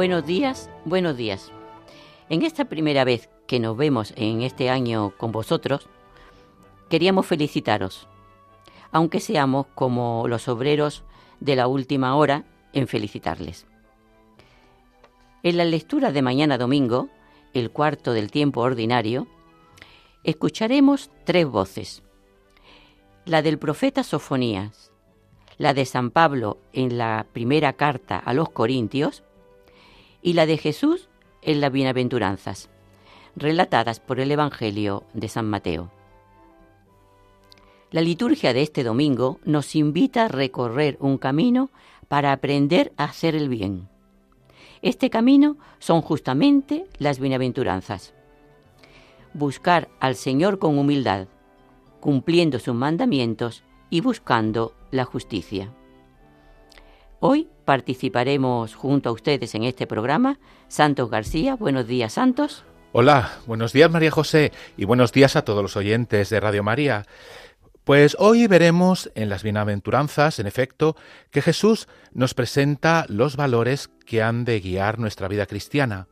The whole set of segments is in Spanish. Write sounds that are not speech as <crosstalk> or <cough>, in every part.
Buenos días, buenos días. En esta primera vez que nos vemos en este año con vosotros, queríamos felicitaros, aunque seamos como los obreros de la última hora en felicitarles. En la lectura de mañana domingo, el cuarto del tiempo ordinario, escucharemos tres voces. La del profeta Sofonías, la de San Pablo en la primera carta a los Corintios y la de Jesús en las bienaventuranzas, relatadas por el Evangelio de San Mateo. La liturgia de este domingo nos invita a recorrer un camino para aprender a hacer el bien. Este camino son justamente las bienaventuranzas. Buscar al Señor con humildad, cumpliendo sus mandamientos y buscando la justicia. Hoy participaremos junto a ustedes en este programa. Santos García, buenos días Santos. Hola, buenos días María José y buenos días a todos los oyentes de Radio María. Pues hoy veremos en las bienaventuranzas, en efecto, que Jesús nos presenta los valores que han de guiar nuestra vida cristiana,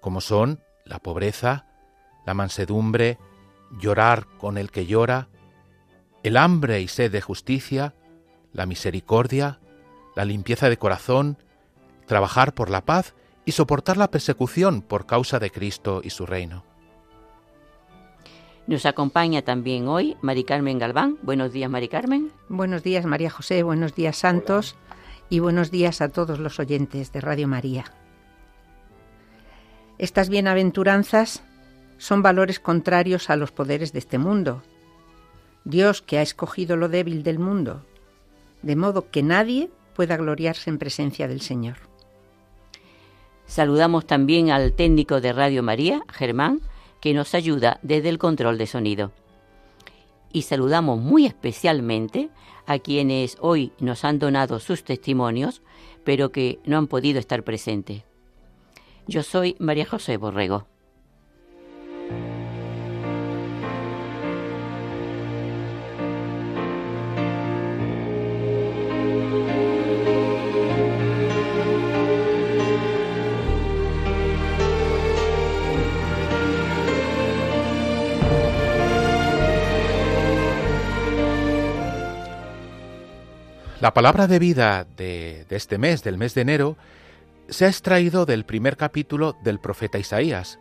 como son la pobreza, la mansedumbre, llorar con el que llora, el hambre y sed de justicia, la misericordia, la limpieza de corazón, trabajar por la paz y soportar la persecución por causa de Cristo y su reino. Nos acompaña también hoy Mari Carmen Galván. Buenos días, Mari Carmen. Buenos días, María José. Buenos días, Santos. Y buenos días a todos los oyentes de Radio María. Estas bienaventuranzas son valores contrarios a los poderes de este mundo. Dios que ha escogido lo débil del mundo, de modo que nadie pueda gloriarse en presencia del Señor. Saludamos también al técnico de Radio María, Germán, que nos ayuda desde el control de sonido. Y saludamos muy especialmente a quienes hoy nos han donado sus testimonios, pero que no han podido estar presentes. Yo soy María José Borrego. La palabra de vida de, este mes, del mes de enero, se ha extraído del primer capítulo del profeta Isaías.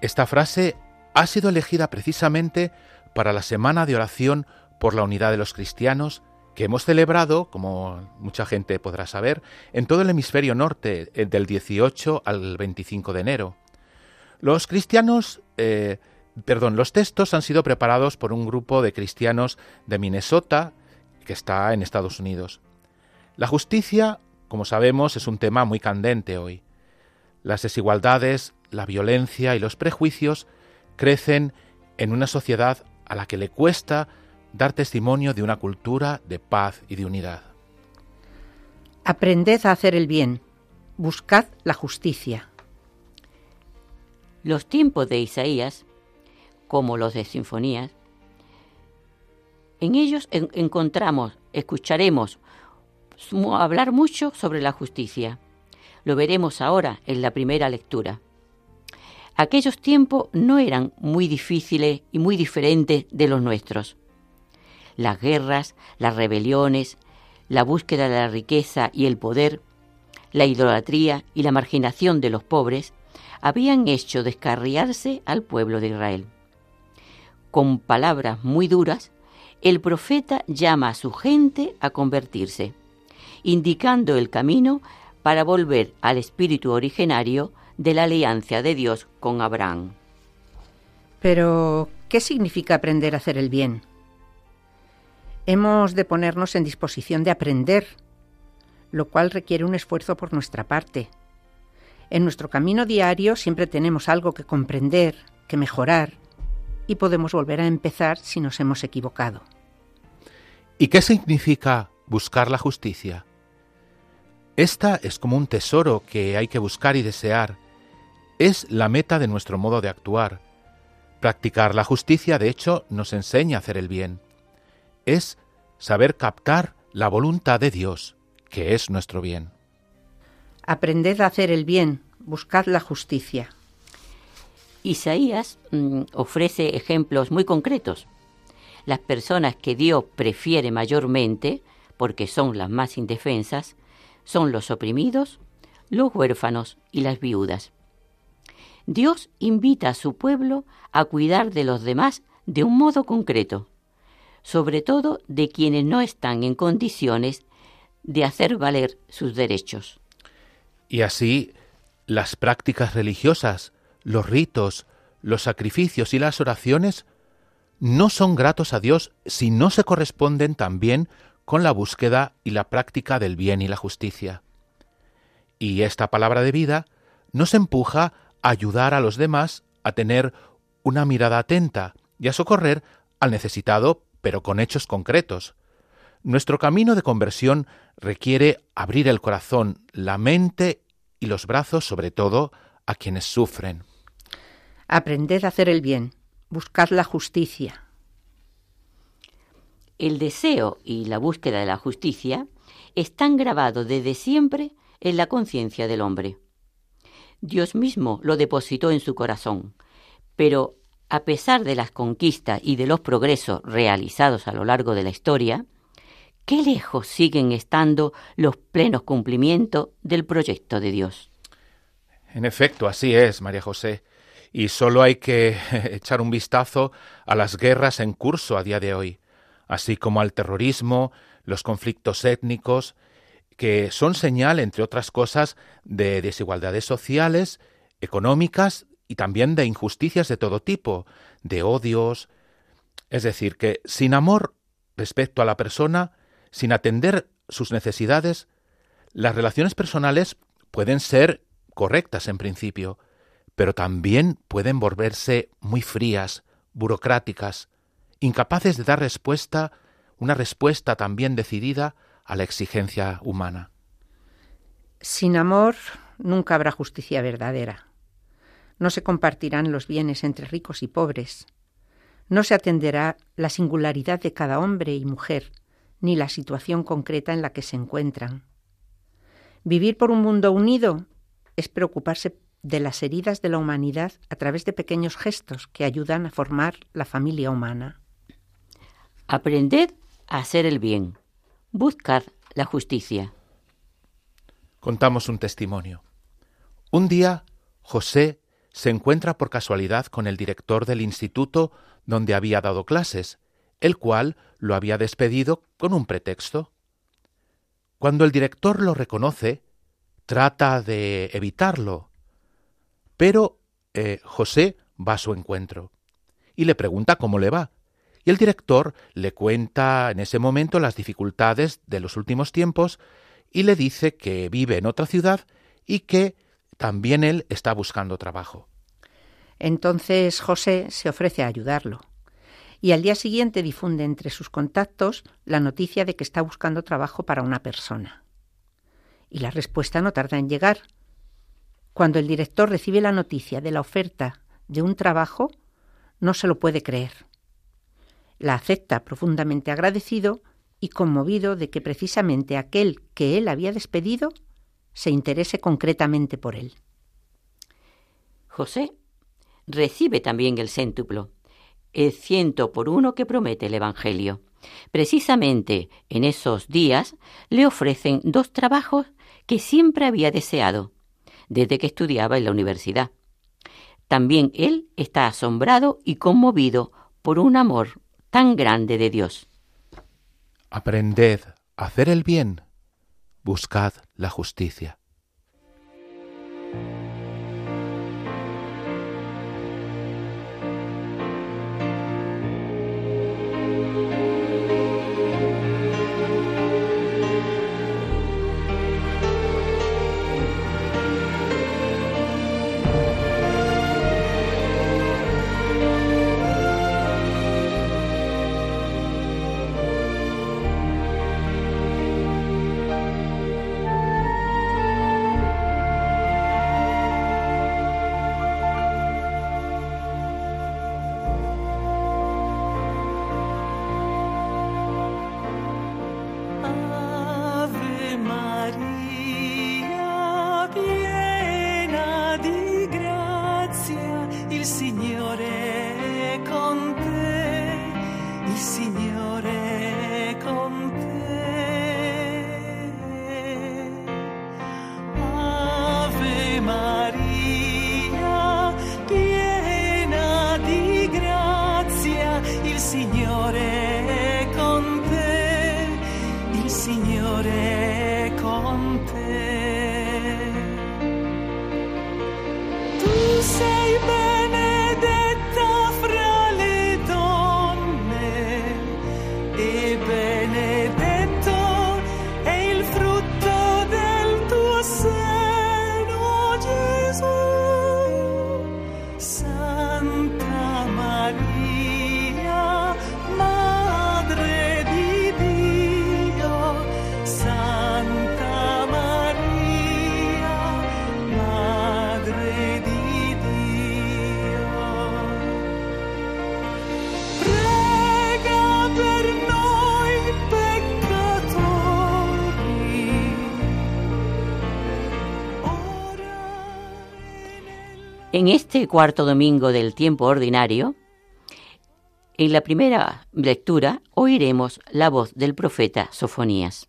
Esta frase ha sido elegida precisamente para la semana de oración por la unidad de los cristianos que hemos celebrado, como mucha gente podrá saber, en todo el hemisferio norte, eh, del 18 al 25 de enero. Los cristianos, eh, perdón, los textos han sido preparados por un grupo de cristianos de Minnesota, que está en Estados Unidos. La justicia, como sabemos, es un tema muy candente hoy. Las desigualdades, la violencia y los prejuicios crecen en una sociedad a la que le cuesta dar testimonio de una cultura de paz y de unidad. Aprended a hacer el bien, buscad la justicia. Los tiempos de Isaías, como los de Sinfonías, en ellos encontramos, escucharemos hablar mucho sobre la justicia. Lo veremos ahora en la primera lectura. Aquellos tiempos no eran muy difíciles y muy diferentes de los nuestros. Las guerras, las rebeliones, la búsqueda de la riqueza y el poder, la idolatría y la marginación de los pobres habían hecho descarriarse al pueblo de Israel. Con palabras muy duras, el profeta llama a su gente a convertirse, indicando el camino para volver al espíritu originario de la alianza de Dios con Abraham. Pero, ¿qué significa aprender a hacer el bien? Hemos de ponernos en disposición de aprender, lo cual requiere un esfuerzo por nuestra parte. En nuestro camino diario siempre tenemos algo que comprender, que mejorar, y podemos volver a empezar si nos hemos equivocado. ¿Y qué significa buscar la justicia? Esta es como un tesoro que hay que buscar y desear. Es la meta de nuestro modo de actuar. Practicar la justicia, de hecho, nos enseña a hacer el bien. Es saber captar la voluntad de Dios, que es nuestro bien. Aprended a hacer el bien, buscad la justicia. Isaías mm, ofrece ejemplos muy concretos. Las personas que Dios prefiere mayormente, porque son las más indefensas, son los oprimidos, los huérfanos y las viudas. Dios invita a su pueblo a cuidar de los demás de un modo concreto, sobre todo de quienes no están en condiciones de hacer valer sus derechos. Y así, las prácticas religiosas, los ritos, los sacrificios y las oraciones no son gratos a Dios si no se corresponden también con la búsqueda y la práctica del bien y la justicia. Y esta palabra de vida nos empuja a ayudar a los demás a tener una mirada atenta y a socorrer al necesitado, pero con hechos concretos. Nuestro camino de conversión requiere abrir el corazón, la mente y los brazos, sobre todo, a quienes sufren. Aprended a hacer el bien, buscad la justicia. El deseo y la búsqueda de la justicia están grabados desde siempre en la conciencia del hombre. Dios mismo lo depositó en su corazón, pero a pesar de las conquistas y de los progresos realizados a lo largo de la historia, qué lejos siguen estando los plenos cumplimientos del proyecto de Dios. En efecto, así es, María José y solo hay que <laughs> echar un vistazo a las guerras en curso a día de hoy, así como al terrorismo, los conflictos étnicos, que son señal, entre otras cosas, de desigualdades sociales, económicas y también de injusticias de todo tipo, de odios. Es decir, que sin amor respecto a la persona, sin atender sus necesidades, las relaciones personales pueden ser correctas en principio, pero también pueden volverse muy frías, burocráticas, incapaces de dar respuesta, una respuesta también decidida a la exigencia humana. Sin amor nunca habrá justicia verdadera. No se compartirán los bienes entre ricos y pobres. No se atenderá la singularidad de cada hombre y mujer, ni la situación concreta en la que se encuentran. Vivir por un mundo unido es preocuparse de las heridas de la humanidad a través de pequeños gestos que ayudan a formar la familia humana. Aprended a hacer el bien. Buscad la justicia. Contamos un testimonio. Un día, José se encuentra por casualidad con el director del instituto donde había dado clases, el cual lo había despedido con un pretexto. Cuando el director lo reconoce, trata de evitarlo, pero eh, José va a su encuentro y le pregunta cómo le va. Y el director le cuenta en ese momento las dificultades de los últimos tiempos y le dice que vive en otra ciudad y que también él está buscando trabajo. Entonces José se ofrece a ayudarlo y al día siguiente difunde entre sus contactos la noticia de que está buscando trabajo para una persona. Y la respuesta no tarda en llegar, cuando el director recibe la noticia de la oferta de un trabajo, no se lo puede creer. La acepta profundamente agradecido y conmovido de que precisamente aquel que él había despedido se interese concretamente por él. José recibe también el céntuplo, el ciento por uno que promete el Evangelio. Precisamente en esos días le ofrecen dos trabajos que siempre había deseado desde que estudiaba en la universidad. También él está asombrado y conmovido por un amor tan grande de Dios. Aprended a hacer el bien, buscad la justicia. En este cuarto domingo del tiempo ordinario, en la primera lectura oiremos la voz del profeta Sofonías.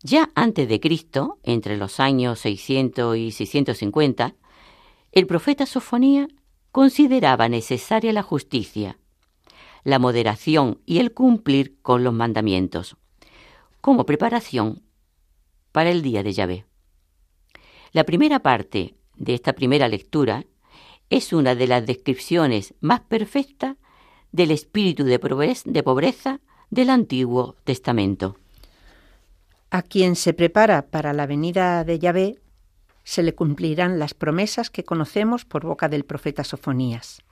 Ya antes de Cristo, entre los años 600 y 650, el profeta Sofonía consideraba necesaria la justicia, la moderación y el cumplir con los mandamientos, como preparación para el día de Yahvé. La primera parte de esta primera lectura es una de las descripciones más perfectas del espíritu de pobreza del Antiguo Testamento. A quien se prepara para la venida de Yahvé, se le cumplirán las promesas que conocemos por boca del profeta Sofonías,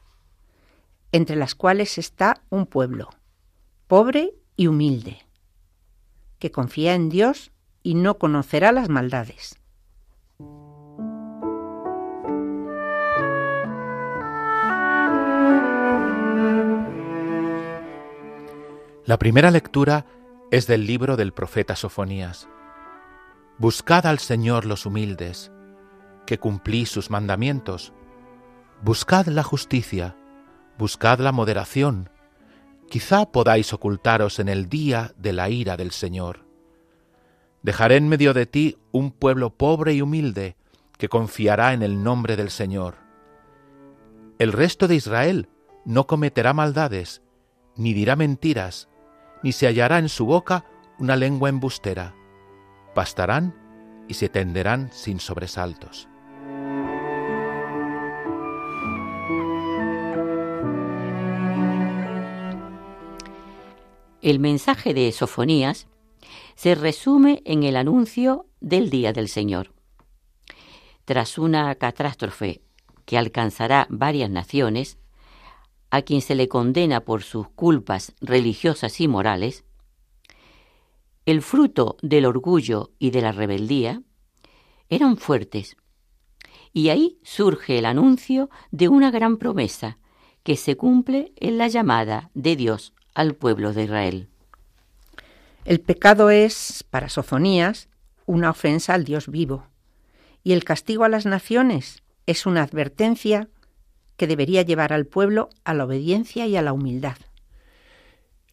entre las cuales está un pueblo, pobre y humilde, que confía en Dios y no conocerá las maldades. La primera lectura es del libro del profeta Sofonías. Buscad al Señor los humildes, que cumplís sus mandamientos. Buscad la justicia, buscad la moderación. Quizá podáis ocultaros en el día de la ira del Señor. Dejaré en medio de ti un pueblo pobre y humilde, que confiará en el nombre del Señor. El resto de Israel no cometerá maldades, ni dirá mentiras, ni se hallará en su boca una lengua embustera. Pastarán y se tenderán sin sobresaltos. El mensaje de Sofonías se resume en el anuncio del día del Señor. Tras una catástrofe que alcanzará varias naciones, a quien se le condena por sus culpas religiosas y morales, el fruto del orgullo y de la rebeldía, eran fuertes. Y ahí surge el anuncio de una gran promesa que se cumple en la llamada de Dios al pueblo de Israel. El pecado es, para Sofonías, una ofensa al Dios vivo, y el castigo a las naciones es una advertencia que debería llevar al pueblo a la obediencia y a la humildad.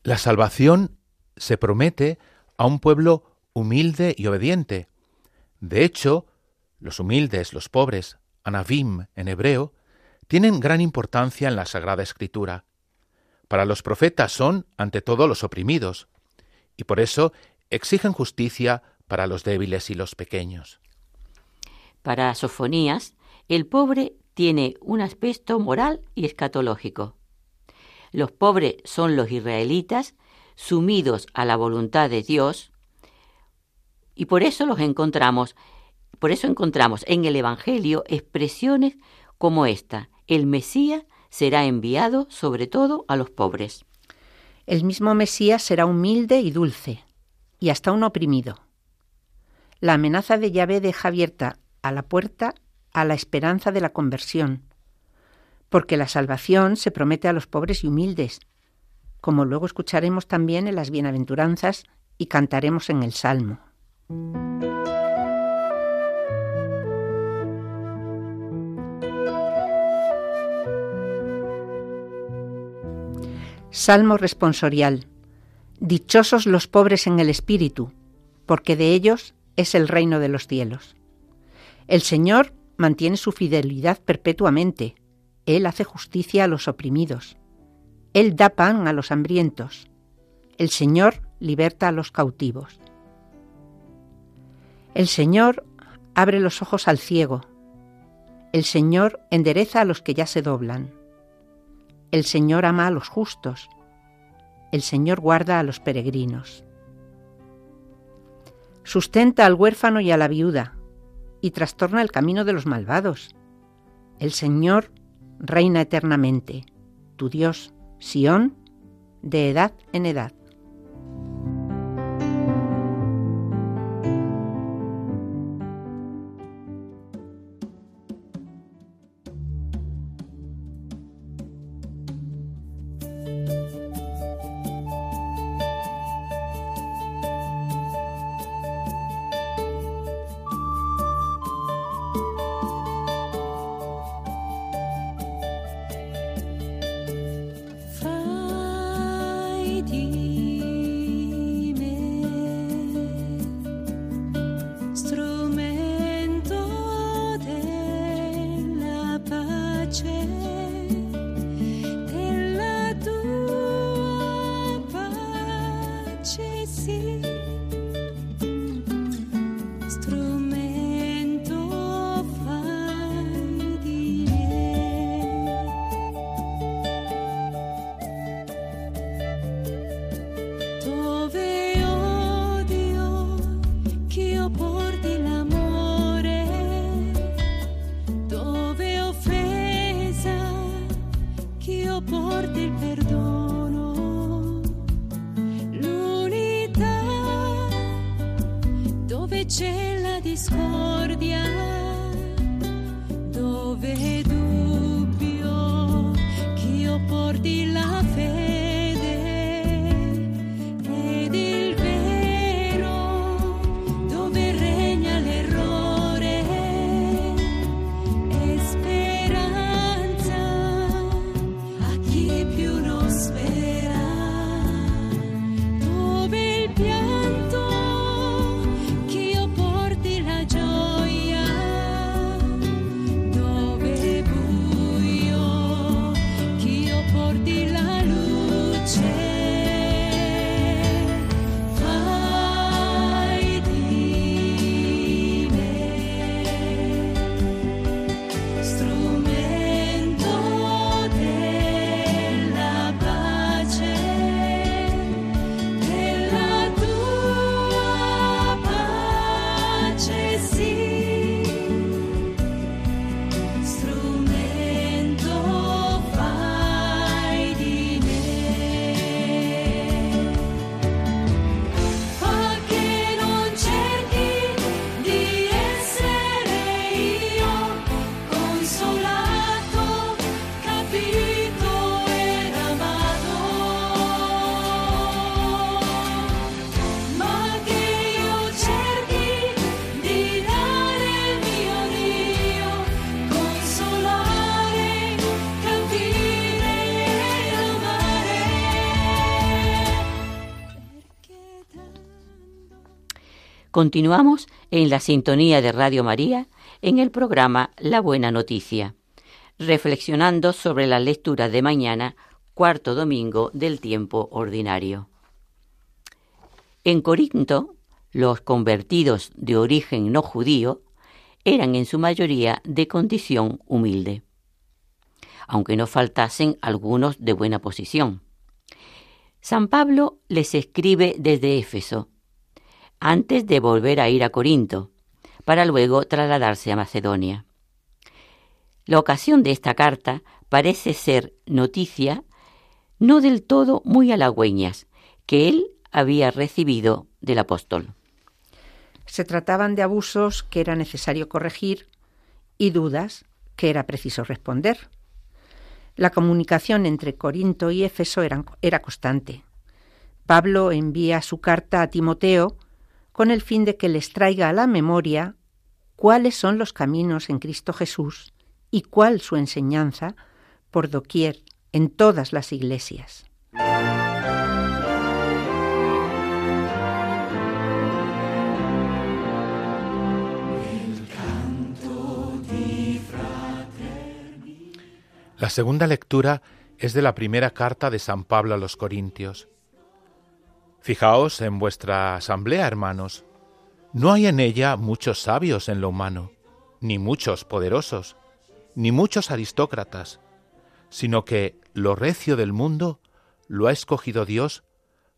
La salvación se promete a un pueblo humilde y obediente. De hecho, los humildes, los pobres, anavim en hebreo, tienen gran importancia en la Sagrada Escritura. Para los profetas son, ante todo, los oprimidos, y por eso exigen justicia para los débiles y los pequeños. Para Sofonías, el pobre tiene un aspecto moral y escatológico. Los pobres son los israelitas sumidos a la voluntad de Dios y por eso los encontramos, por eso encontramos en el Evangelio expresiones como esta, el Mesías será enviado sobre todo a los pobres. El mismo Mesías será humilde y dulce, y hasta un oprimido. La amenaza de Yahvé deja abierta a la puerta a la esperanza de la conversión, porque la salvación se promete a los pobres y humildes, como luego escucharemos también en las bienaventuranzas y cantaremos en el Salmo. Salmo responsorial. Dichosos los pobres en el espíritu, porque de ellos es el reino de los cielos. El Señor mantiene su fidelidad perpetuamente. Él hace justicia a los oprimidos. Él da pan a los hambrientos. El Señor liberta a los cautivos. El Señor abre los ojos al ciego. El Señor endereza a los que ya se doblan. El Señor ama a los justos. El Señor guarda a los peregrinos. Sustenta al huérfano y a la viuda y trastorna el camino de los malvados. El Señor reina eternamente, tu Dios, Sión, de edad en edad. por del Continuamos en la sintonía de Radio María en el programa La Buena Noticia, reflexionando sobre la lectura de mañana, cuarto domingo del tiempo ordinario. En Corinto, los convertidos de origen no judío eran en su mayoría de condición humilde, aunque no faltasen algunos de buena posición. San Pablo les escribe desde Éfeso, antes de volver a ir a Corinto, para luego trasladarse a Macedonia. La ocasión de esta carta parece ser noticia no del todo muy halagüeñas que él había recibido del apóstol. Se trataban de abusos que era necesario corregir y dudas que era preciso responder. La comunicación entre Corinto y Éfeso era, era constante. Pablo envía su carta a Timoteo con el fin de que les traiga a la memoria cuáles son los caminos en Cristo Jesús y cuál su enseñanza por doquier en todas las iglesias. La segunda lectura es de la primera carta de San Pablo a los Corintios. Fijaos en vuestra asamblea, hermanos. No hay en ella muchos sabios en lo humano, ni muchos poderosos, ni muchos aristócratas, sino que lo recio del mundo lo ha escogido Dios,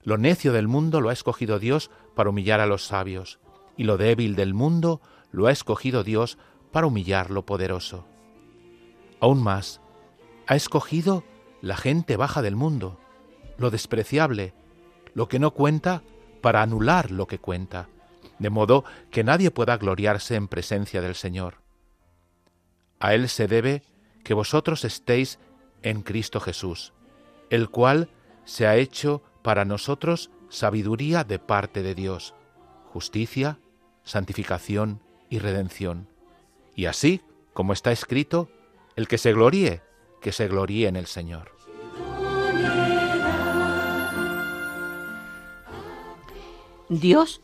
lo necio del mundo lo ha escogido Dios para humillar a los sabios, y lo débil del mundo lo ha escogido Dios para humillar lo poderoso. Aún más, ha escogido la gente baja del mundo, lo despreciable, lo que no cuenta, para anular lo que cuenta, de modo que nadie pueda gloriarse en presencia del Señor. A Él se debe que vosotros estéis en Cristo Jesús, el cual se ha hecho para nosotros sabiduría de parte de Dios, justicia, santificación y redención. Y así, como está escrito, el que se gloríe, que se gloríe en el Señor. Dios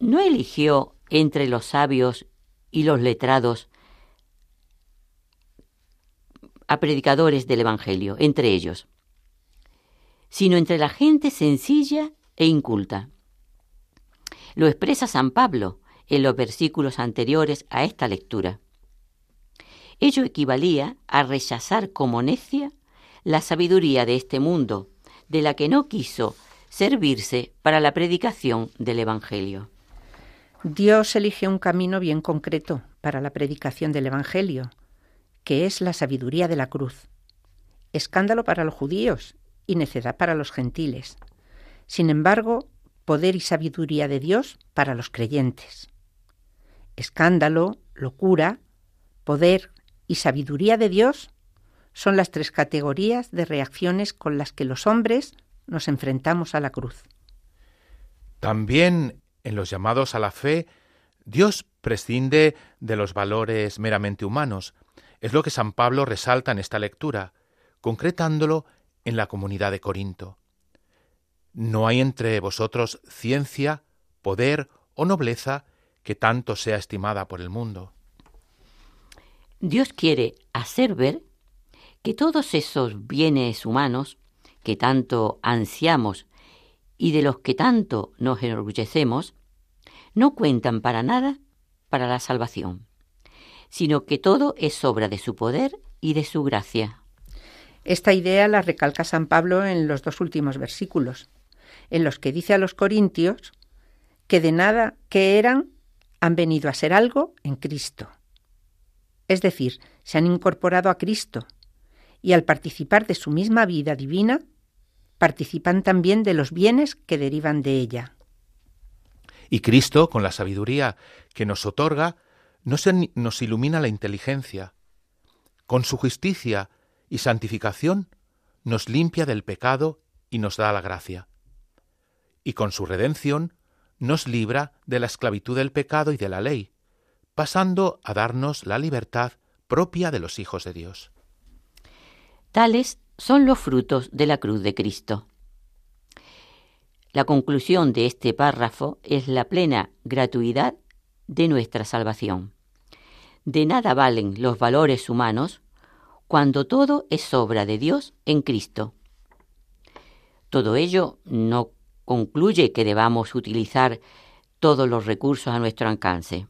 no eligió entre los sabios y los letrados a predicadores del Evangelio, entre ellos, sino entre la gente sencilla e inculta. Lo expresa San Pablo en los versículos anteriores a esta lectura. Ello equivalía a rechazar como necia la sabiduría de este mundo, de la que no quiso servirse para la predicación del Evangelio. Dios elige un camino bien concreto para la predicación del Evangelio, que es la sabiduría de la cruz. Escándalo para los judíos y necedad para los gentiles. Sin embargo, poder y sabiduría de Dios para los creyentes. Escándalo, locura, poder y sabiduría de Dios son las tres categorías de reacciones con las que los hombres nos enfrentamos a la cruz. También en los llamados a la fe, Dios prescinde de los valores meramente humanos. Es lo que San Pablo resalta en esta lectura, concretándolo en la comunidad de Corinto. No hay entre vosotros ciencia, poder o nobleza que tanto sea estimada por el mundo. Dios quiere hacer ver que todos esos bienes humanos que tanto ansiamos y de los que tanto nos enorgullecemos, no cuentan para nada para la salvación, sino que todo es obra de su poder y de su gracia. Esta idea la recalca San Pablo en los dos últimos versículos en los que dice a los corintios que de nada que eran han venido a ser algo en Cristo. Es decir, se han incorporado a Cristo y al participar de su misma vida divina, participan también de los bienes que derivan de ella. Y Cristo, con la sabiduría que nos otorga, nos ilumina la inteligencia. Con su justicia y santificación nos limpia del pecado y nos da la gracia y con su redención nos libra de la esclavitud del pecado y de la ley, pasando a darnos la libertad propia de los hijos de Dios. Tales son los frutos de la cruz de Cristo. La conclusión de este párrafo es la plena gratuidad de nuestra salvación. De nada valen los valores humanos cuando todo es obra de Dios en Cristo. Todo ello no concluye que debamos utilizar todos los recursos a nuestro alcance,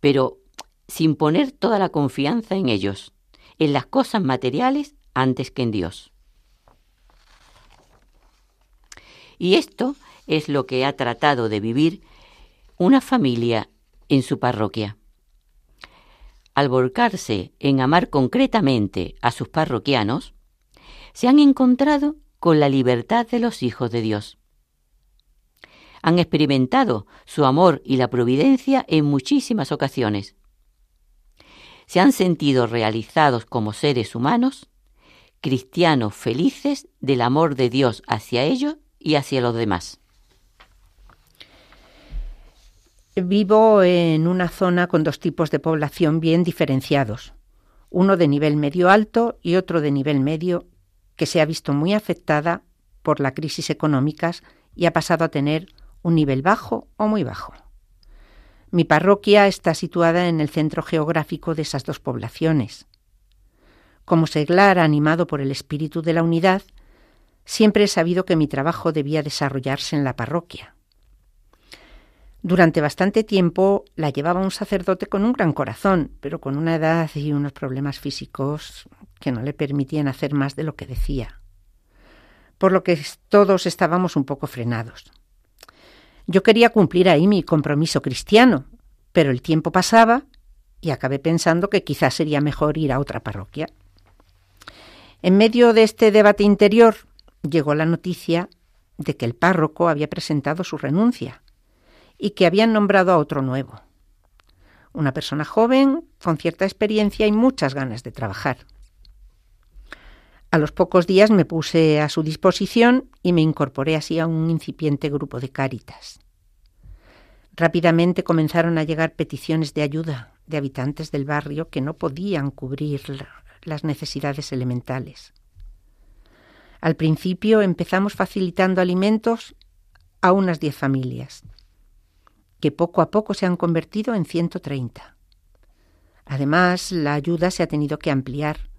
pero sin poner toda la confianza en ellos, en las cosas materiales antes que en Dios. Y esto es lo que ha tratado de vivir una familia en su parroquia. Al volcarse en amar concretamente a sus parroquianos, se han encontrado con la libertad de los hijos de Dios. Han experimentado su amor y la providencia en muchísimas ocasiones. Se han sentido realizados como seres humanos, cristianos felices del amor de Dios hacia ellos y hacia los demás. Vivo en una zona con dos tipos de población bien diferenciados, uno de nivel medio alto y otro de nivel medio que se ha visto muy afectada por la crisis económica y ha pasado a tener un nivel bajo o muy bajo. Mi parroquia está situada en el centro geográfico de esas dos poblaciones. Como seglar animado por el espíritu de la unidad, siempre he sabido que mi trabajo debía desarrollarse en la parroquia. Durante bastante tiempo la llevaba un sacerdote con un gran corazón, pero con una edad y unos problemas físicos que no le permitían hacer más de lo que decía. Por lo que todos estábamos un poco frenados. Yo quería cumplir ahí mi compromiso cristiano, pero el tiempo pasaba y acabé pensando que quizás sería mejor ir a otra parroquia. En medio de este debate interior llegó la noticia de que el párroco había presentado su renuncia y que habían nombrado a otro nuevo. Una persona joven, con cierta experiencia y muchas ganas de trabajar. A los pocos días me puse a su disposición y me incorporé así a un incipiente grupo de cáritas. Rápidamente comenzaron a llegar peticiones de ayuda de habitantes del barrio que no podían cubrir las necesidades elementales. Al principio empezamos facilitando alimentos a unas diez familias, que poco a poco se han convertido en 130. Además, la ayuda se ha tenido que ampliar.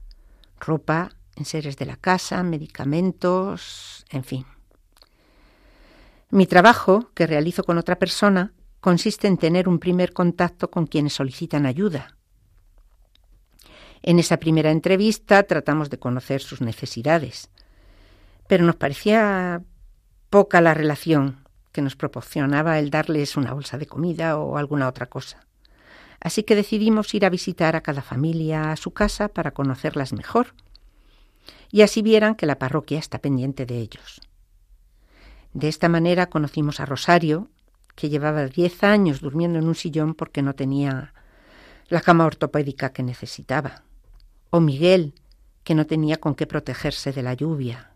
Ropa, enseres de la casa, medicamentos, en fin. Mi trabajo, que realizo con otra persona, consiste en tener un primer contacto con quienes solicitan ayuda. En esa primera entrevista tratamos de conocer sus necesidades, pero nos parecía poca la relación que nos proporcionaba el darles una bolsa de comida o alguna otra cosa. Así que decidimos ir a visitar a cada familia a su casa para conocerlas mejor y así vieran que la parroquia está pendiente de ellos. De esta manera conocimos a Rosario, que llevaba diez años durmiendo en un sillón porque no tenía la cama ortopédica que necesitaba. O Miguel, que no tenía con qué protegerse de la lluvia.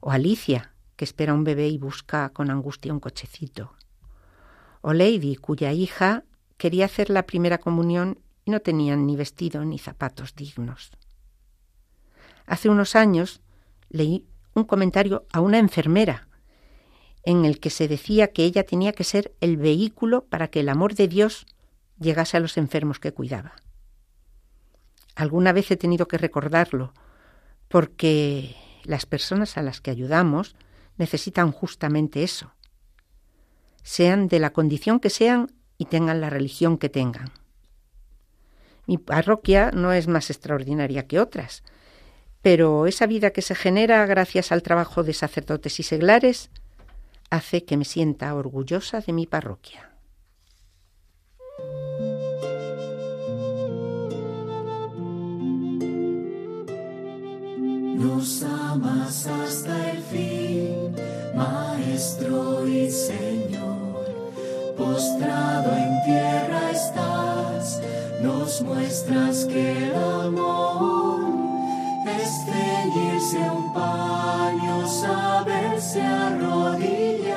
O Alicia, que espera un bebé y busca con angustia un cochecito. O Lady, cuya hija quería hacer la primera comunión y no tenían ni vestido ni zapatos dignos. Hace unos años leí un comentario a una enfermera en el que se decía que ella tenía que ser el vehículo para que el amor de Dios llegase a los enfermos que cuidaba. Alguna vez he tenido que recordarlo, porque las personas a las que ayudamos necesitan justamente eso, sean de la condición que sean y tengan la religión que tengan. Mi parroquia no es más extraordinaria que otras, pero esa vida que se genera gracias al trabajo de sacerdotes y seglares hace que me sienta orgullosa de mi parroquia. Nos amas hasta el fin, Maestro y Señor. Postrado en tierra estás, nos muestras que el amor es ceñirse un paño, saberse arrodillar,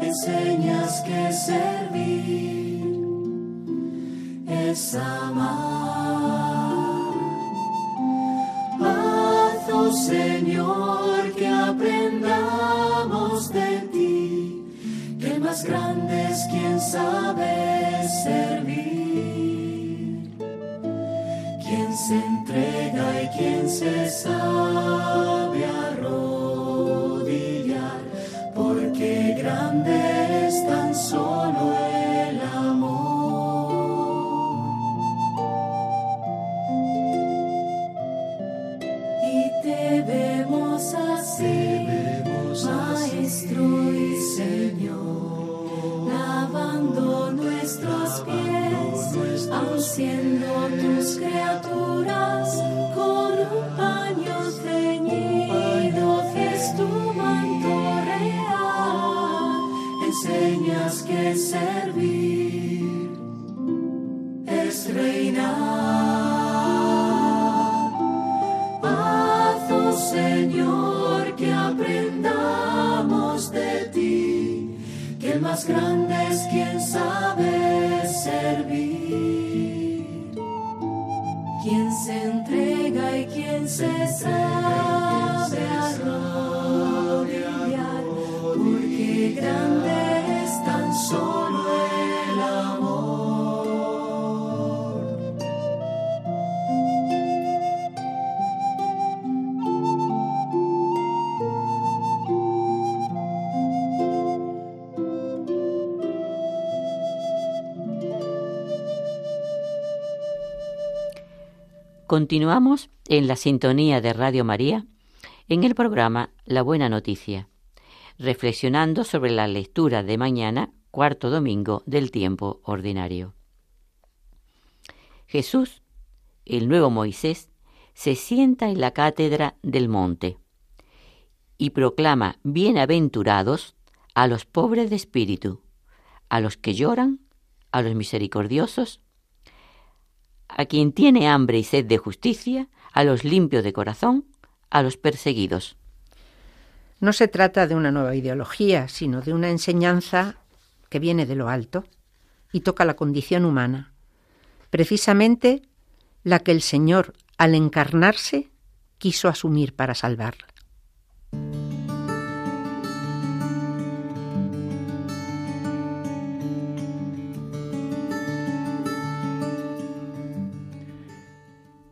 enseñas que servir es amar. Haz, oh Señor, que aprendamos de ti, que el más grande es quien sabe servir, quien se entrega y quien se sabe arrodillar, porque grande es tan solo el amor. Y te vemos así, Maestro y Señor, lavando nuestros pies, aun siendo Señor, que aprendamos de ti, que el más grande es quien sabe servir, quien se entrega y quien se sabe Continuamos en la sintonía de Radio María en el programa La Buena Noticia, reflexionando sobre la lectura de mañana, cuarto domingo del tiempo ordinario. Jesús, el nuevo Moisés, se sienta en la cátedra del monte y proclama bienaventurados a los pobres de espíritu, a los que lloran, a los misericordiosos, a quien tiene hambre y sed de justicia, a los limpios de corazón, a los perseguidos. No se trata de una nueva ideología, sino de una enseñanza que viene de lo alto y toca la condición humana, precisamente la que el Señor, al encarnarse, quiso asumir para salvarla.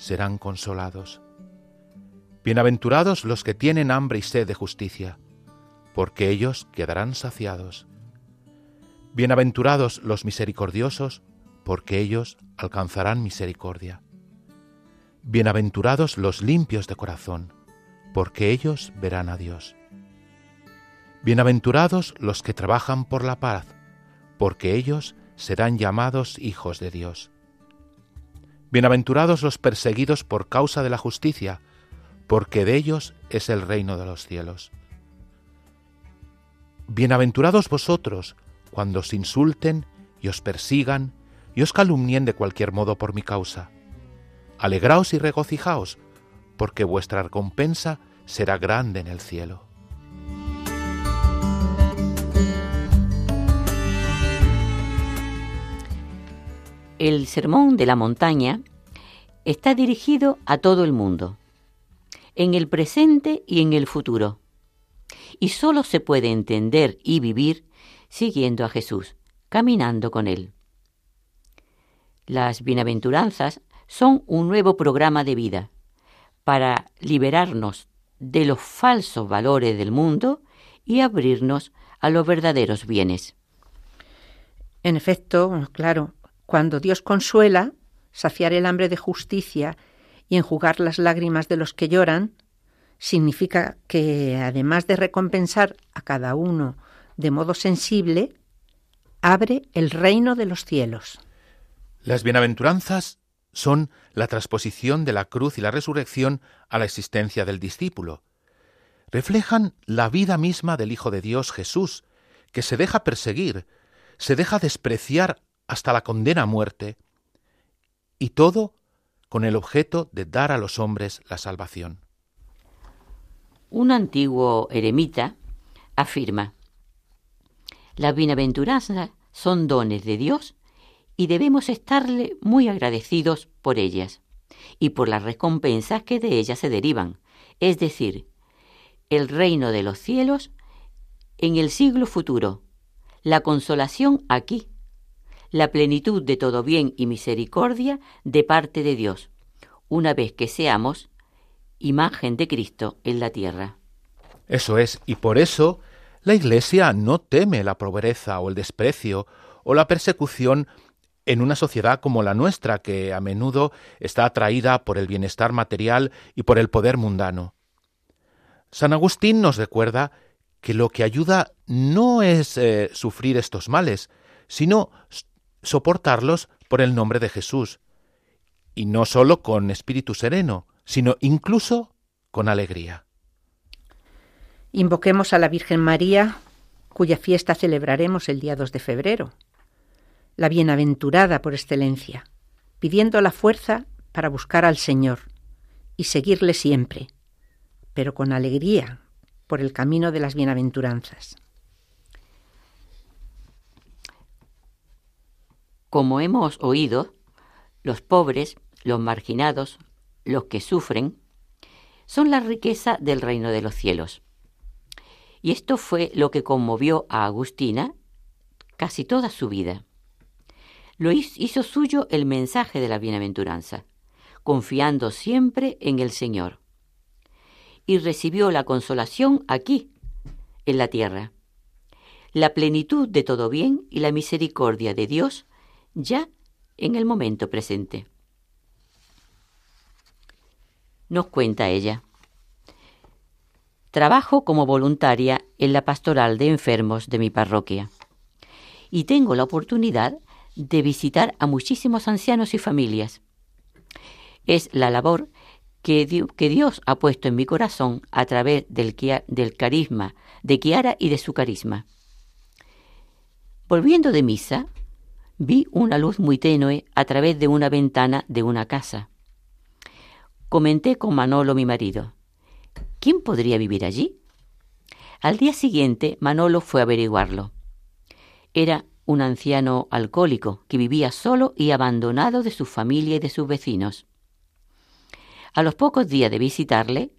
serán consolados. Bienaventurados los que tienen hambre y sed de justicia, porque ellos quedarán saciados. Bienaventurados los misericordiosos, porque ellos alcanzarán misericordia. Bienaventurados los limpios de corazón, porque ellos verán a Dios. Bienaventurados los que trabajan por la paz, porque ellos serán llamados hijos de Dios. Bienaventurados los perseguidos por causa de la justicia, porque de ellos es el reino de los cielos. Bienaventurados vosotros cuando os insulten y os persigan y os calumnien de cualquier modo por mi causa. Alegraos y regocijaos, porque vuestra recompensa será grande en el cielo. El Sermón de la Montaña está dirigido a todo el mundo, en el presente y en el futuro, y solo se puede entender y vivir siguiendo a Jesús, caminando con Él. Las bienaventuranzas son un nuevo programa de vida para liberarnos de los falsos valores del mundo y abrirnos a los verdaderos bienes. En efecto, claro, cuando Dios consuela, saciar el hambre de justicia y enjugar las lágrimas de los que lloran, significa que además de recompensar a cada uno de modo sensible, abre el reino de los cielos. Las bienaventuranzas son la transposición de la cruz y la resurrección a la existencia del discípulo. Reflejan la vida misma del Hijo de Dios Jesús, que se deja perseguir, se deja despreciar hasta la condena a muerte, y todo con el objeto de dar a los hombres la salvación. Un antiguo eremita afirma, las bienaventuranzas son dones de Dios y debemos estarle muy agradecidos por ellas y por las recompensas que de ellas se derivan, es decir, el reino de los cielos en el siglo futuro, la consolación aquí la plenitud de todo bien y misericordia de parte de Dios, una vez que seamos imagen de Cristo en la tierra. Eso es, y por eso la Iglesia no teme la pobreza o el desprecio o la persecución en una sociedad como la nuestra, que a menudo está atraída por el bienestar material y por el poder mundano. San Agustín nos recuerda que lo que ayuda no es eh, sufrir estos males, sino soportarlos por el nombre de Jesús, y no sólo con espíritu sereno, sino incluso con alegría. Invoquemos a la Virgen María, cuya fiesta celebraremos el día 2 de febrero, la bienaventurada por excelencia, pidiendo la fuerza para buscar al Señor y seguirle siempre, pero con alegría por el camino de las bienaventuranzas. Como hemos oído, los pobres, los marginados, los que sufren, son la riqueza del reino de los cielos. Y esto fue lo que conmovió a Agustina casi toda su vida. Lo hizo suyo el mensaje de la bienaventuranza, confiando siempre en el Señor. Y recibió la consolación aquí, en la tierra. La plenitud de todo bien y la misericordia de Dios ya en el momento presente. Nos cuenta ella. Trabajo como voluntaria en la pastoral de enfermos de mi parroquia y tengo la oportunidad de visitar a muchísimos ancianos y familias. Es la labor que, Dios ha puesto en mi corazón a través del, del carisma de Kiara y de su carisma. Volviendo de misa, vi una luz muy tenue a través de una ventana de una casa. Comenté con Manolo, mi marido, ¿quién podría vivir allí? Al día siguiente, Manolo fue a averiguarlo. Era un anciano alcohólico que vivía solo y abandonado de su familia y de sus vecinos. A los pocos días de visitarle,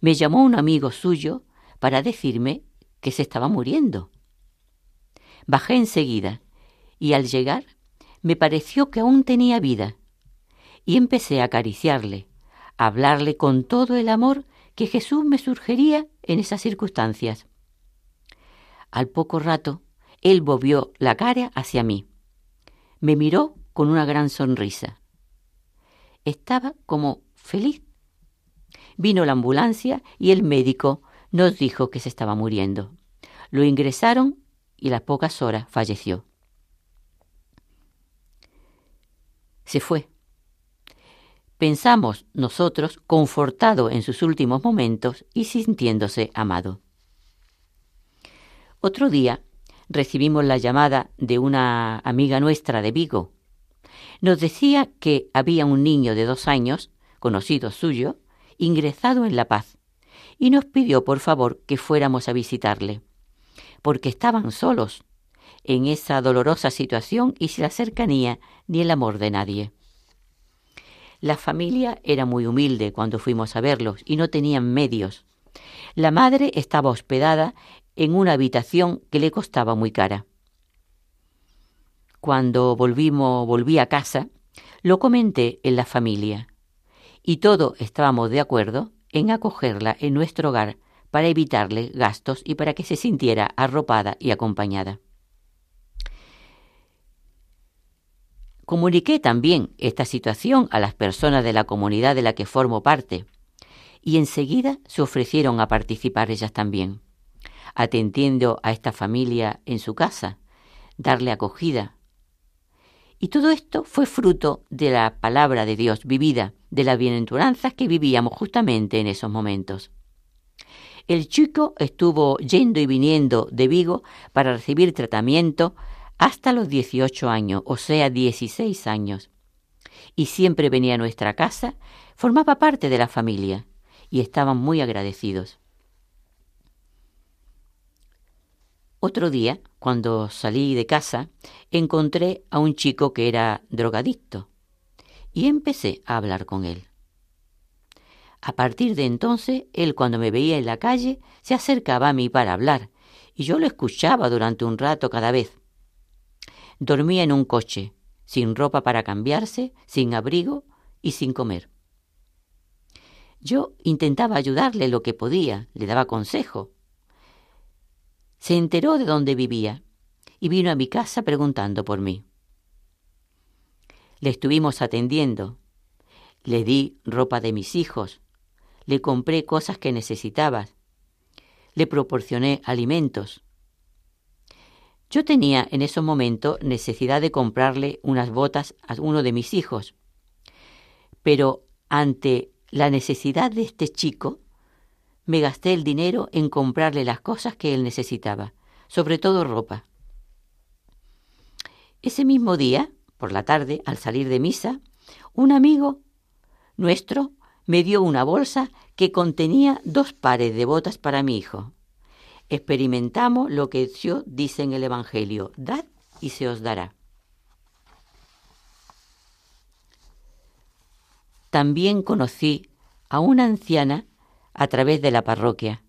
me llamó un amigo suyo para decirme que se estaba muriendo. Bajé enseguida y al llegar me pareció que aún tenía vida y empecé a acariciarle, a hablarle con todo el amor que Jesús me surgiría en esas circunstancias. Al poco rato él volvió la cara hacia mí. Me miró con una gran sonrisa. Estaba como feliz. Vino la ambulancia y el médico nos dijo que se estaba muriendo. Lo ingresaron y a las pocas horas falleció. Se fue. Pensamos nosotros confortado en sus últimos momentos y sintiéndose amado. Otro día recibimos la llamada de una amiga nuestra de Vigo. Nos decía que había un niño de dos años, conocido suyo, ingresado en La Paz, y nos pidió por favor que fuéramos a visitarle, porque estaban solos en esa dolorosa situación y sin la cercanía ni el amor de nadie. La familia era muy humilde cuando fuimos a verlos y no tenían medios. La madre estaba hospedada en una habitación que le costaba muy cara. Cuando volvimos, volví a casa, lo comenté en la familia y todos estábamos de acuerdo en acogerla en nuestro hogar para evitarle gastos y para que se sintiera arropada y acompañada. Comuniqué también esta situación a las personas de la comunidad de la que formo parte y enseguida se ofrecieron a participar ellas también atendiendo a esta familia en su casa, darle acogida. Y todo esto fue fruto de la palabra de Dios vivida, de las bienaventuranzas que vivíamos justamente en esos momentos. El chico estuvo yendo y viniendo de Vigo para recibir tratamiento hasta los 18 años, o sea, 16 años. Y siempre venía a nuestra casa, formaba parte de la familia y estaban muy agradecidos. Otro día, cuando salí de casa, encontré a un chico que era drogadicto y empecé a hablar con él. A partir de entonces, él cuando me veía en la calle se acercaba a mí para hablar y yo lo escuchaba durante un rato cada vez. Dormía en un coche, sin ropa para cambiarse, sin abrigo y sin comer. Yo intentaba ayudarle lo que podía, le daba consejo, se enteró de dónde vivía y vino a mi casa preguntando por mí. Le estuvimos atendiendo, le di ropa de mis hijos, le compré cosas que necesitaba, le proporcioné alimentos. Yo tenía en ese momento necesidad de comprarle unas botas a uno de mis hijos, pero ante la necesidad de este chico, me gasté el dinero en comprarle las cosas que él necesitaba, sobre todo ropa. Ese mismo día, por la tarde, al salir de misa, un amigo nuestro me dio una bolsa que contenía dos pares de botas para mi hijo. Experimentamos lo que Dios dice en el Evangelio, dad y se os dará. También conocí a una anciana a través de la parroquia.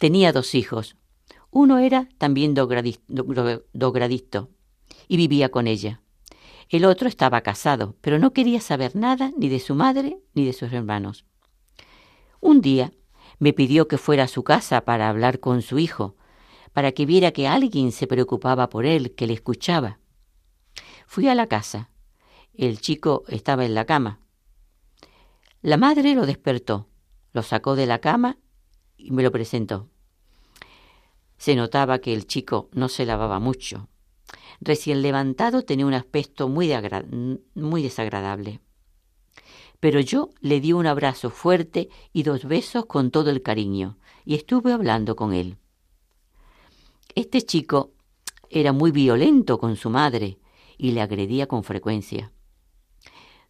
Tenía dos hijos. Uno era también dogradicto y vivía con ella. El otro estaba casado, pero no quería saber nada ni de su madre ni de sus hermanos. Un día me pidió que fuera a su casa para hablar con su hijo, para que viera que alguien se preocupaba por él, que le escuchaba. Fui a la casa. El chico estaba en la cama. La madre lo despertó, lo sacó de la cama y me lo presentó. Se notaba que el chico no se lavaba mucho. Recién levantado tenía un aspecto muy, muy desagradable. Pero yo le di un abrazo fuerte y dos besos con todo el cariño, y estuve hablando con él. Este chico era muy violento con su madre y le agredía con frecuencia.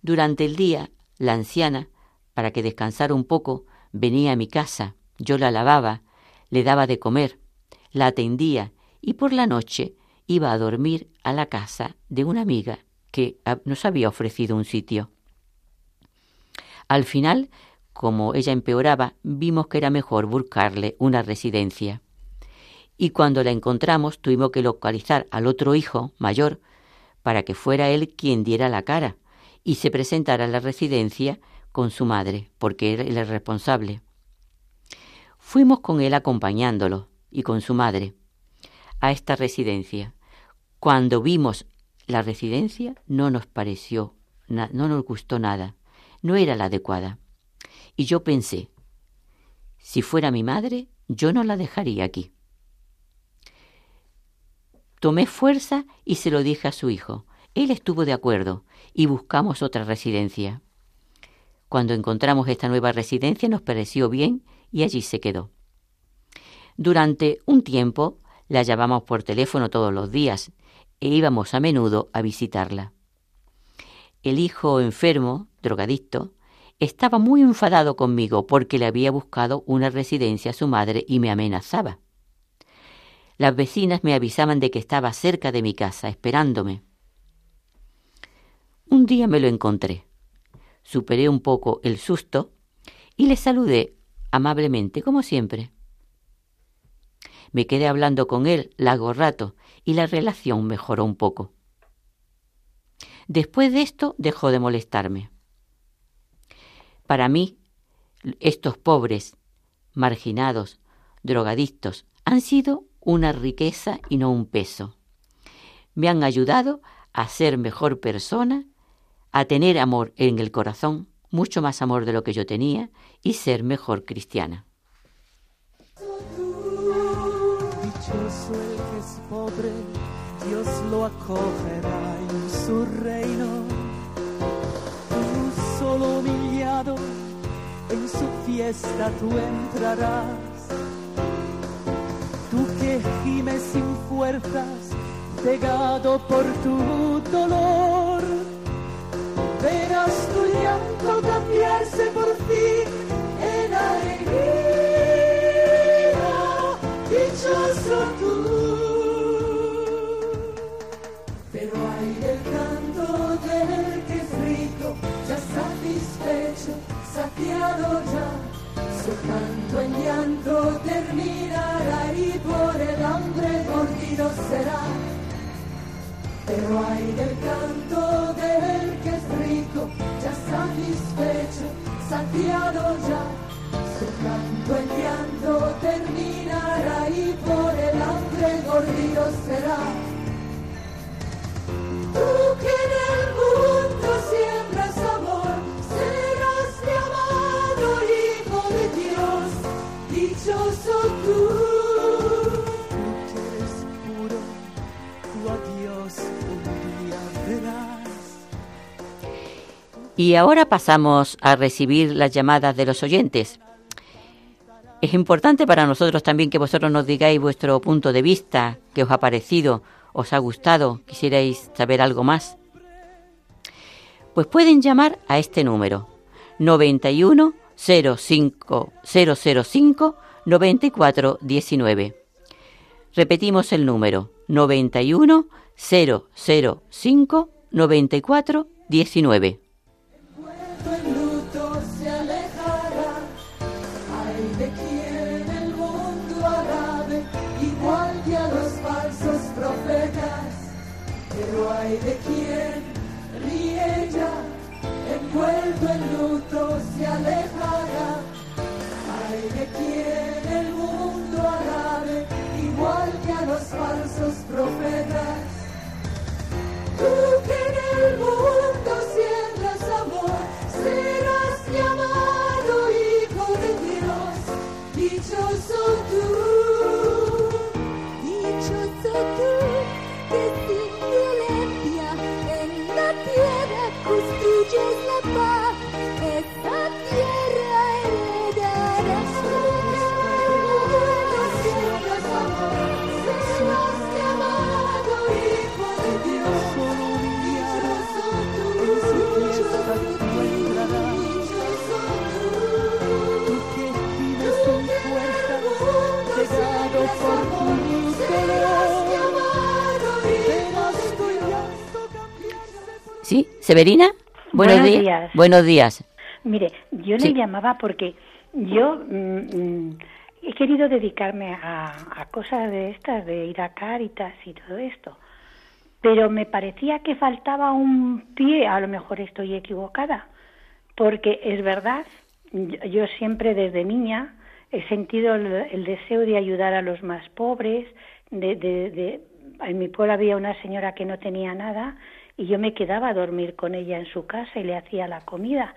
Durante el día, la anciana, para que descansara un poco, venía a mi casa, yo la lavaba, le daba de comer, la atendía y por la noche iba a dormir a la casa de una amiga que nos había ofrecido un sitio. Al final, como ella empeoraba, vimos que era mejor buscarle una residencia. Y cuando la encontramos tuvimos que localizar al otro hijo, mayor, para que fuera él quien diera la cara y se presentara a la residencia con su madre, porque era el responsable. Fuimos con él acompañándolo y con su madre a esta residencia. Cuando vimos la residencia no nos pareció, no nos gustó nada, no era la adecuada. Y yo pensé, si fuera mi madre, yo no la dejaría aquí. Tomé fuerza y se lo dije a su hijo. Él estuvo de acuerdo y buscamos otra residencia. Cuando encontramos esta nueva residencia nos pareció bien y allí se quedó. Durante un tiempo la llamamos por teléfono todos los días e íbamos a menudo a visitarla. El hijo enfermo, drogadicto, estaba muy enfadado conmigo porque le había buscado una residencia a su madre y me amenazaba. Las vecinas me avisaban de que estaba cerca de mi casa, esperándome. Un día me lo encontré. Superé un poco el susto y le saludé amablemente, como siempre. Me quedé hablando con él largo rato y la relación mejoró un poco. Después de esto dejó de molestarme. Para mí, estos pobres, marginados, drogadictos, han sido una riqueza y no un peso. Me han ayudado a ser mejor persona, a tener amor en el corazón, mucho más amor de lo que yo tenía, y ser mejor cristiana. Dichoso el que es pobre, Dios lo acogerá su reino. Tú solo humillado, en su fiesta tú entrarás. Tú que gimes sin fuerzas, cegado por tu dolor. Verás tu llanto cambiarse por fin en alegría. Saciado ya. Su canto en llanto terminará y por el hambre mordido será. Pero hay del canto del que es rico, ya satisfecho, saciado ya. Su canto en llanto terminará y por el hambre mordido será. Y ahora pasamos a recibir las llamadas de los oyentes. Es importante para nosotros también que vosotros nos digáis vuestro punto de vista, qué os ha parecido, os ha gustado, quisierais saber algo más. Pues pueden llamar a este número 91 05 005 94 19. Repetimos el número 91 005 94 19. falsos profetas. Severina, buenos, Buenos días. días. Buenos días. Mire, yo Sí. le llamaba porque yo mm, mm, he querido dedicarme a, a cosas de estas, de ir a Cáritas y todo esto, pero me parecía que faltaba un pie, a lo mejor estoy equivocada, porque es verdad, yo, yo siempre desde niña he sentido el, el deseo de ayudar a los más pobres, de, de, de- en mi pueblo había una señora que no tenía nada y yo me quedaba a dormir con ella en su casa y le hacía la comida.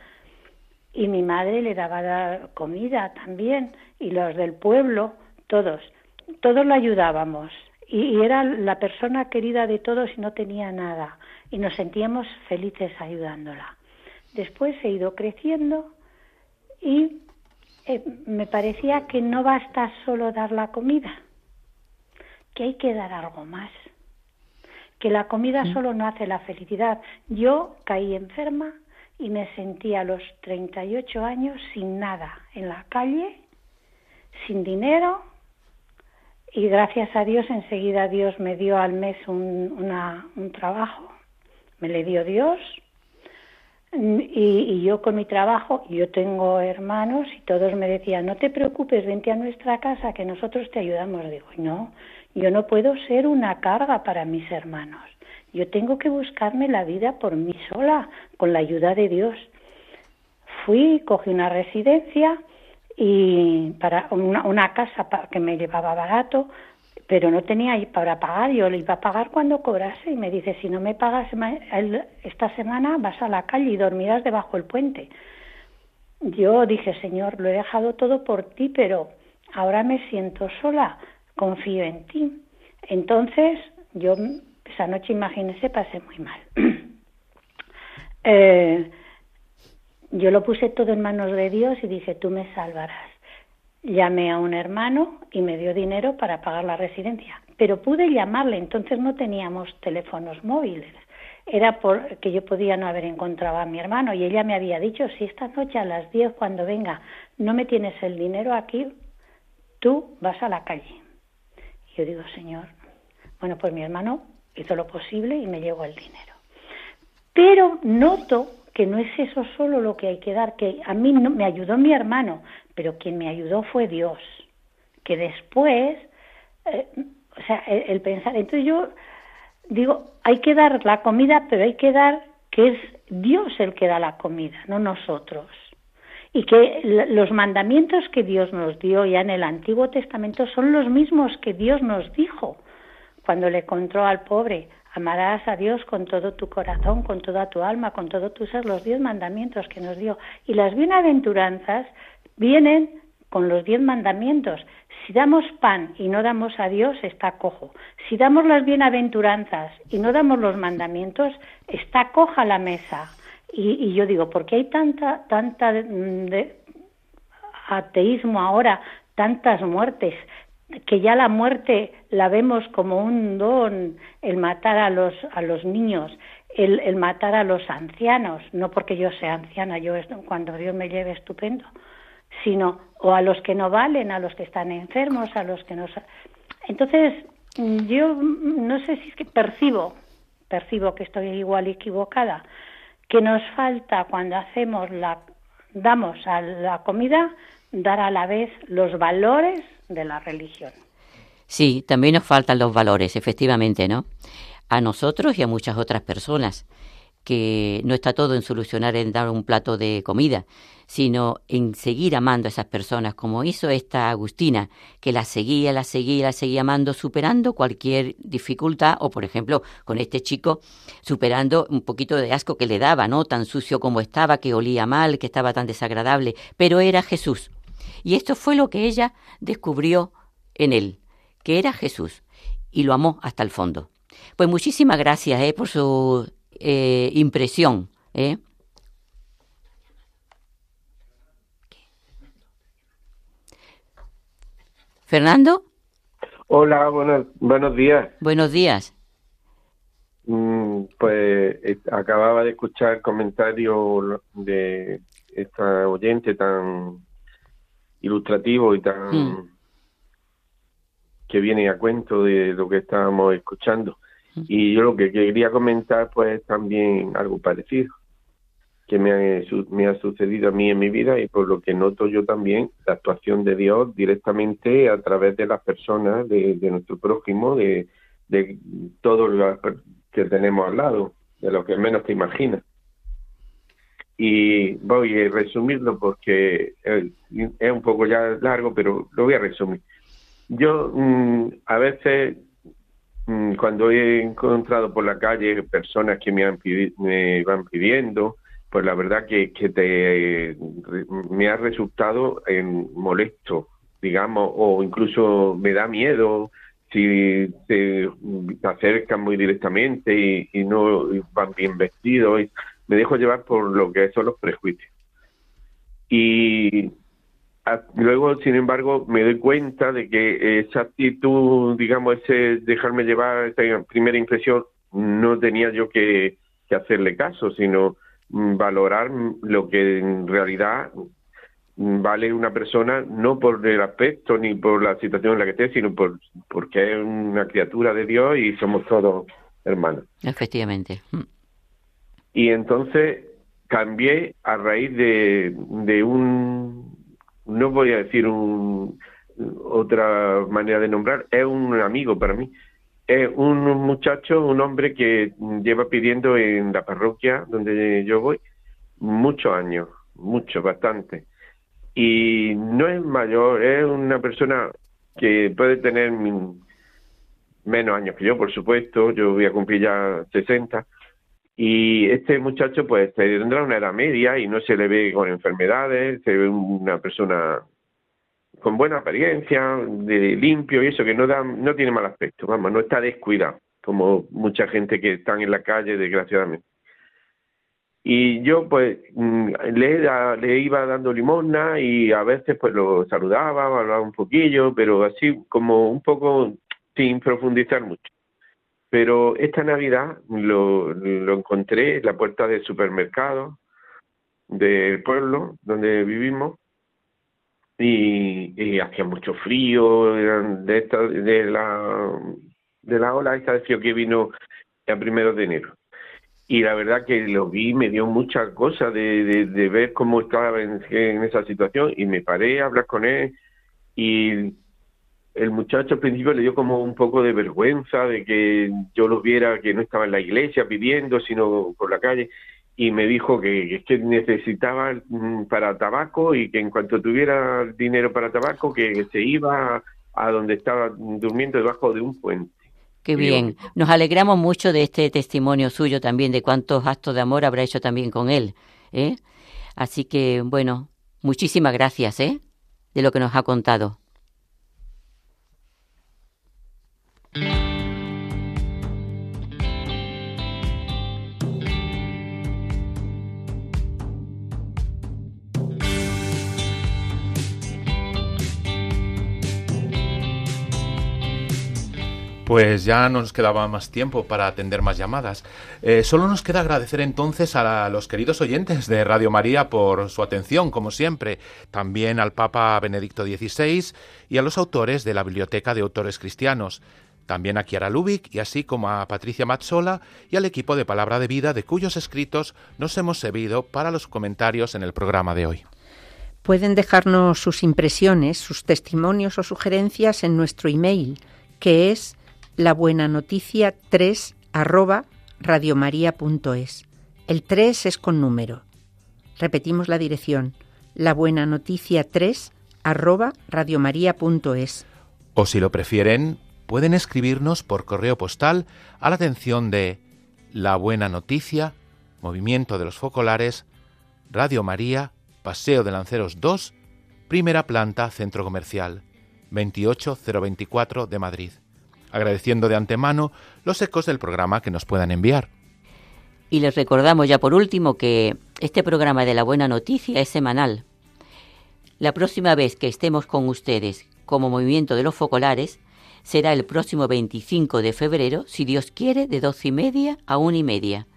Y mi madre le daba la comida también y los del pueblo todos. Todos lo ayudábamos y, y era la persona querida de todos y no tenía nada y nos sentíamos felices ayudándola. Después he ido creciendo y eh, me parecía que no basta solo dar la comida que hay que dar algo más que la comida solo no hace la felicidad. Yo caí enferma y me sentí a los 38 años sin nada, en la calle, sin dinero y gracias a Dios enseguida Dios me dio al mes un, una- un trabajo, me le dio Dios Mm, y, y yo con mi trabajo, yo tengo hermanos y todos me decían, no te preocupes, vente a nuestra casa que nosotros te ayudamos. Digo, no, yo no puedo ser una carga para mis hermanos. Yo tengo que buscarme la vida por mí sola, con la ayuda de Dios. Fui, cogí una residencia y para una, una casa que me llevaba barato, pero no tenía ahí para pagar, yo le iba a pagar cuando cobrase y me dice, si no me pagas esta semana vas a la calle y dormirás debajo del puente. Yo dije, Señor, lo he dejado todo por ti, pero ahora me siento sola, confío en ti. Entonces, yo esa noche, imagínese, pasé muy mal. <clears throat> Eh, yo lo puse todo en manos de Dios y dije, tú me salvarás. Llamé a un hermano y me dio dinero para pagar la residencia, pero pude llamarle, entonces no teníamos teléfonos móviles. Era porque yo podía no haber encontrado a mi hermano y ella me había dicho, si esta noche a las 10 cuando venga no me tienes el dinero aquí, tú vas a la calle. Y yo digo, Señor, bueno, pues mi hermano hizo lo posible y me llegó el dinero. Pero noto que no es eso solo lo que hay que dar, que a mí no, me ayudó mi hermano, pero quien me ayudó fue Dios, que después, eh, o sea, el, el pensar, entonces yo digo, hay que dar la comida, pero hay que dar que es Dios el que da la comida, no nosotros. Y que los mandamientos que Dios nos dio ya en el Antiguo Testamento son los mismos que Dios nos dijo cuando le contó al pobre, amarás a Dios con todo tu corazón, con toda tu alma, con todo tu ser, los diez mandamientos que nos dio. Y las bienaventuranzas vienen con los diez mandamientos. Si damos pan y no damos a Dios, está cojo. Si damos las bienaventuranzas y no damos los mandamientos, está coja la mesa. Y, yo digo, ¿por qué hay tanta, tanta mm, ateísmo ahora, tantas muertes? que ya la muerte la vemos como un don, el matar a los, a los niños, el, el matar a los ancianos, no porque yo sea anciana, yo cuando Dios me lleve estupendo, sino o a los que no valen, a los que están enfermos, a los que no... Entonces, yo no sé si es que percibo, percibo que estoy igual equivocada, que nos falta cuando hacemos la, damos a la comida, dar a la vez los valores de la religión. Sí, también nos faltan los valores, efectivamente, ¿no? A nosotros y a muchas otras personas, que no está todo en solucionar en dar un plato de comida, sino en seguir amando a esas personas, como hizo esta Agustina, que la seguía, la seguía, la seguía amando, superando cualquier dificultad, o por ejemplo, con este chico, superando un poquito de asco que le daba, ¿no? Tan sucio como estaba, que olía mal, que estaba tan desagradable, pero era Jesús. Y esto fue lo que ella descubrió en él, que era Jesús, y lo amó hasta el fondo. Pues muchísimas gracias eh, por su eh, impresión. ¿eh? Fernando, Hola, buenos, buenos días. buenos días. Mm, Pues eh, acababa de escuchar el comentario de esta oyente tan ilustrativo y tan Mm. que viene a cuento de lo que estábamos escuchando. Y yo lo que quería comentar, pues también algo parecido, que me ha, me ha sucedido a mí en mi vida y por lo que noto yo también la actuación de Dios directamente a través de las personas, de, nuestro prójimo, de, de todos los que tenemos al lado, de lo que menos te imaginas. Y voy a resumirlo porque es un poco ya largo, pero lo voy a resumir. Yo mm, a veces cuando he encontrado por la calle personas que me, han me van pidiendo, pues la verdad que, que te, me ha resultado en molesto, digamos, o incluso me da miedo si se acercan muy directamente y, no van bien vestidos. Y me dejo llevar por lo que son los prejuicios. Y luego, sin embargo, me doy cuenta de que esa actitud, digamos, ese dejarme llevar, esa primera impresión, no tenía yo que, hacerle caso, sino mm, valorar lo que en realidad vale una persona no por el aspecto ni por la situación en la que esté, sino por porque es una criatura de Dios y somos todos hermanos. Efectivamente. Mm. Y entonces cambié a raíz de, de un, no voy a decir un, otra manera de nombrar, es un amigo para mí. Es un muchacho, un hombre que lleva pidiendo en la parroquia donde yo voy muchos años, mucho, bastante. Y no es mayor, es una persona que puede tener menos años que yo, por supuesto, yo voy a cumplir ya 60, y este muchacho pues tendrá una edad media y no se le ve con enfermedades, se ve una persona con buena apariencia, de limpio y eso que no da, no tiene mal aspecto, vamos, no está descuidado, como mucha gente que está en la calle, desgraciadamente. Y yo pues mm, le, le iba dando limosna y a veces pues lo saludaba, hablaba un poquillo, pero así como un poco sin profundizar mucho. Pero esta Navidad lo, lo encontré en la puerta del supermercado del pueblo donde vivimos y, hacía mucho frío de de la de la ola esta de frío que vino a primeros de enero. Y la verdad que lo vi me dio mucha cosa de, de, ver cómo estaba en, esa situación y me paré a hablar con él y el muchacho al principio le dio como un poco de vergüenza de que yo lo viera que no estaba en la iglesia pidiendo, sino por la calle, y me dijo que, que necesitaba mm, para tabaco y que en cuanto tuviera dinero para tabaco, que se iba a donde estaba durmiendo debajo de un puente. Qué bien. Nos alegramos mucho de este testimonio suyo también, de cuántos actos de amor habrá hecho también con él. ¿eh? Así que, bueno, muchísimas gracias ¿eh? de lo que nos ha contado. Pues ya no nos quedaba más tiempo para atender más llamadas. Eh, solo nos queda agradecer entonces a los queridos oyentes de Radio María por su atención, como siempre, también al Papa Benedicto XVI y a los autores de la Biblioteca de Autores Cristianos, también a Chiara Lubick y así como a Patricia Mazzola y al equipo de Palabra de Vida de cuyos escritos nos hemos servido para los comentarios en el programa de hoy. Pueden dejarnos sus impresiones, sus testimonios o sugerencias en nuestro email, que es la buena noticia 3 arroba radiomaria.es. El 3 es con número. Repetimos la dirección. La buena noticia 3 arroba radiomaria.es. O si lo prefieren, pueden escribirnos por correo postal a la atención de La Buena Noticia, Movimiento de los Focolares, Radio María, Paseo de Lanceros 2, primera planta, Centro Comercial, 28024 de Madrid agradeciendo de antemano los ecos del programa que nos puedan enviar. Y les recordamos ya por último que este programa de la buena noticia es semanal. La próxima vez que estemos con ustedes como movimiento de los focolares será el próximo 25 de febrero, si Dios quiere, de doce y media a una y media,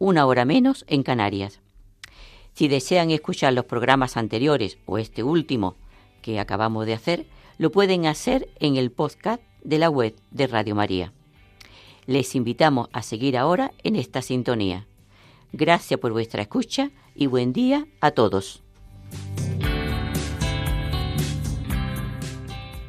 una hora menos en Canarias. Si desean escuchar los programas anteriores o este último que acabamos de hacer, lo pueden hacer en el podcast de la web de Radio María. Les invitamos a seguir ahora en esta sintonía. Gracias por vuestra escucha y buen día a todos.